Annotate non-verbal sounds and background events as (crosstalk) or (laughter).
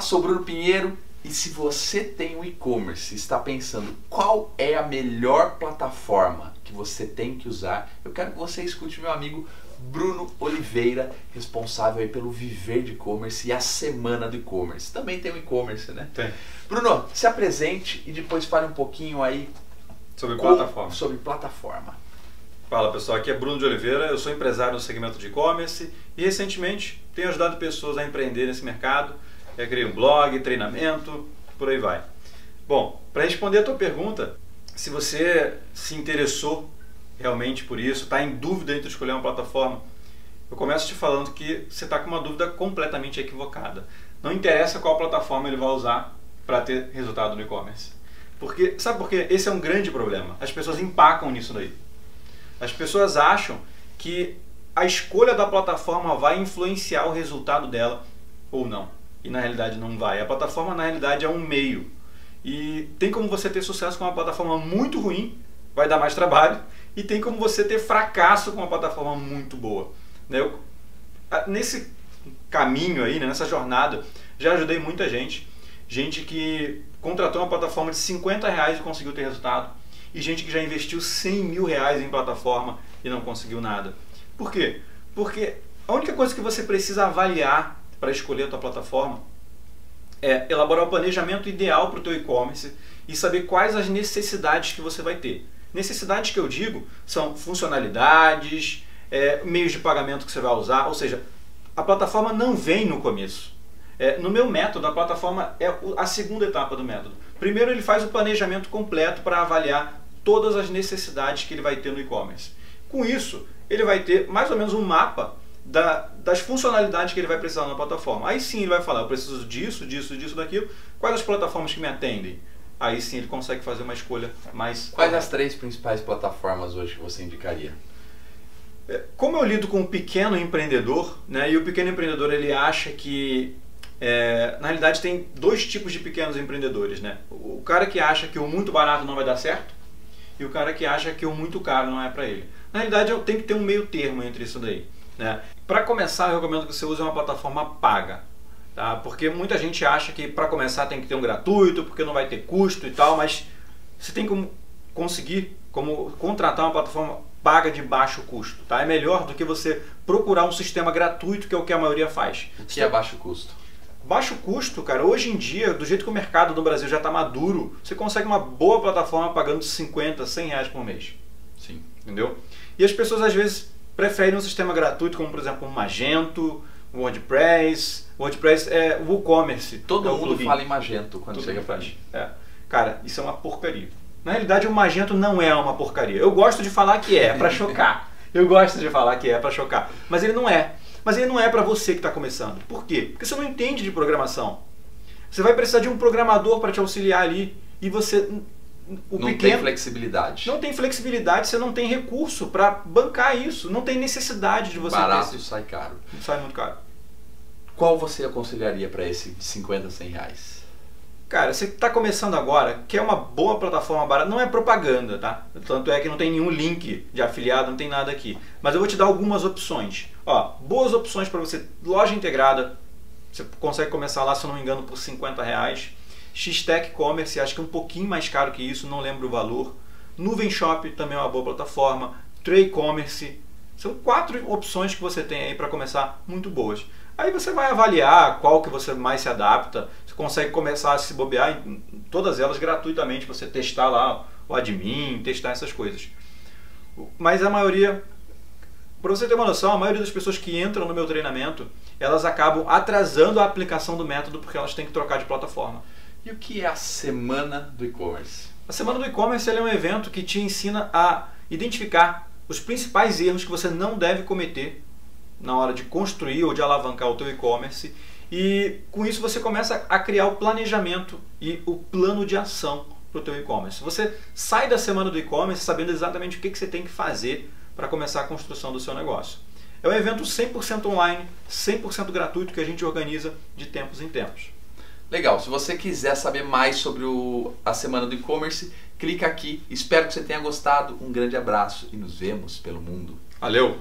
Olá, sou Bruno Pinheiro e se você tem um e-commerce e está pensando qual é a melhor plataforma que você tem que usar, eu quero que você escute meu amigo Bruno Oliveira, responsável pelo Viver de E-commerce e a Semana do E-commerce. Também tem o e-commerce, né? Tem. Bruno, se apresente e depois fale um pouquinho aí Sobre com- plataforma. Sobre plataforma. Fala pessoal, aqui é Bruno de Oliveira, eu sou empresário no segmento de e-commerce e recentemente tenho ajudado pessoas a empreender nesse mercado. Eu criei um blog, treinamento, por aí vai. Bom, para responder a tua pergunta, se você se interessou realmente por isso, está em dúvida entre escolher uma plataforma, eu começo te falando que você está com uma dúvida completamente equivocada. Não interessa qual plataforma ele vai usar para ter resultado no e-commerce. Porque, sabe por quê? Esse é um grande problema. As pessoas empacam nisso daí. As pessoas acham que a escolha da plataforma vai influenciar o resultado dela ou não. E na realidade não vai. A plataforma na realidade é um meio. E tem como você ter sucesso com uma plataforma muito ruim, vai dar mais trabalho, e tem como você ter fracasso com uma plataforma muito boa. Né? Eu, nesse caminho aí, né, nessa jornada, já ajudei muita gente. Gente que contratou uma plataforma de 50 reais e conseguiu ter resultado. E gente que já investiu 100 mil reais em plataforma e não conseguiu nada. Por quê? Porque a única coisa que você precisa avaliar para escolher a tua plataforma é elaborar o planejamento ideal para o teu e-commerce e saber quais as necessidades que você vai ter. Necessidades que eu digo são funcionalidades, é, meios de pagamento que você vai usar, ou seja, a plataforma não vem no começo. É, no meu método, a plataforma é a segunda etapa do método. Primeiro, ele faz o planejamento completo para avaliar todas as necessidades que ele vai ter no e-commerce. Com isso, ele vai ter mais ou menos um mapa da- das funcionalidades que ele vai precisar na plataforma. Aí sim ele vai falar, eu preciso disso, disso, disso, daquilo. Quais as plataformas que me atendem? Aí sim ele consegue fazer uma escolha mais. Quais as três principais plataformas hoje que você indicaria? É, Como eu lido com um pequeno empreendedor, né, e o pequeno empreendedor ele acha que, é, na realidade, tem dois tipos de pequenos empreendedores. Né? O cara que acha que o muito barato não vai dar certo e o cara que acha que o muito caro não é para ele. Na realidade, eu tenho que ter um meio termo entre isso daí. Né? Para começar, eu recomendo que você use uma plataforma paga. Tá? Porque muita gente acha que para começar tem que ter um gratuito, porque não vai ter custo e tal, mas você tem como conseguir como contratar uma plataforma paga de baixo custo. Tá? É melhor do que você procurar um sistema gratuito, que é o que a maioria faz. O que é baixo custo? Baixo custo, cara, hoje em dia, do jeito que o mercado do Brasil já está maduro, você consegue uma boa plataforma pagando 50, 100 reais por mês. Sim. Entendeu? E as pessoas às vezes preferem um sistema gratuito, como por exemplo um Magento, um WordPress. WordPress é o WooCommerce. Todo é o mundo plugin. fala em Magento quando Tudo chega pra mim. É. Cara, isso é uma porcaria. Na realidade, o Magento não é uma porcaria. Eu gosto de falar que é, pra (laughs) chocar. Eu gosto de falar que é pra chocar. Mas ele não é. Mas ele não é pra você que está começando. Por quê? Porque você não entende de programação. Você vai precisar de um programador para te auxiliar ali. E você. O não pequeno. tem flexibilidade. Não tem flexibilidade, você não tem recurso para bancar isso. Não tem necessidade de você Barato ter esse- sai caro. Sai muito caro. Qual você aconselharia para esse de 50, 100 reais? Cara, você está começando agora, quer uma boa plataforma barata, não é propaganda, tá? Tanto é que não tem nenhum link de afiliado, não tem nada aqui. Mas eu vou te dar algumas opções. Ó, boas opções para você. Loja integrada, você consegue começar lá, se eu não me engano, por 50 reais. X-Tech Commerce, acho que é um pouquinho mais caro que isso, não lembro o valor. Nuvem Shop também é uma boa plataforma. Trade Commerce. São quatro opções que você tem aí para começar muito boas. Aí você vai avaliar qual que você mais se adapta. Você consegue começar a se bobear em todas elas gratuitamente, você testar lá o admin, testar essas coisas. Mas a maioria, para você ter uma noção, a maioria das pessoas que entram no meu treinamento, elas acabam atrasando a aplicação do método porque elas têm que trocar de plataforma. E o que é a semana do e-commerce? A Semana do E-Commerce é um evento que te ensina a identificar os principais erros que você não deve cometer na hora de construir ou de alavancar o teu e-commerce e com isso você começa a criar o planejamento e o plano de ação para o teu e-commerce. Você sai da Semana do E-Commerce sabendo exatamente o que, que você tem que fazer para começar a construção do seu negócio. É um evento 100% online, 100% gratuito que a gente organiza de tempos em tempos. Legal, se você quiser saber mais sobre o, a semana do e-commerce, clica aqui. Espero que você tenha gostado. Um grande abraço e nos vemos pelo mundo. Valeu!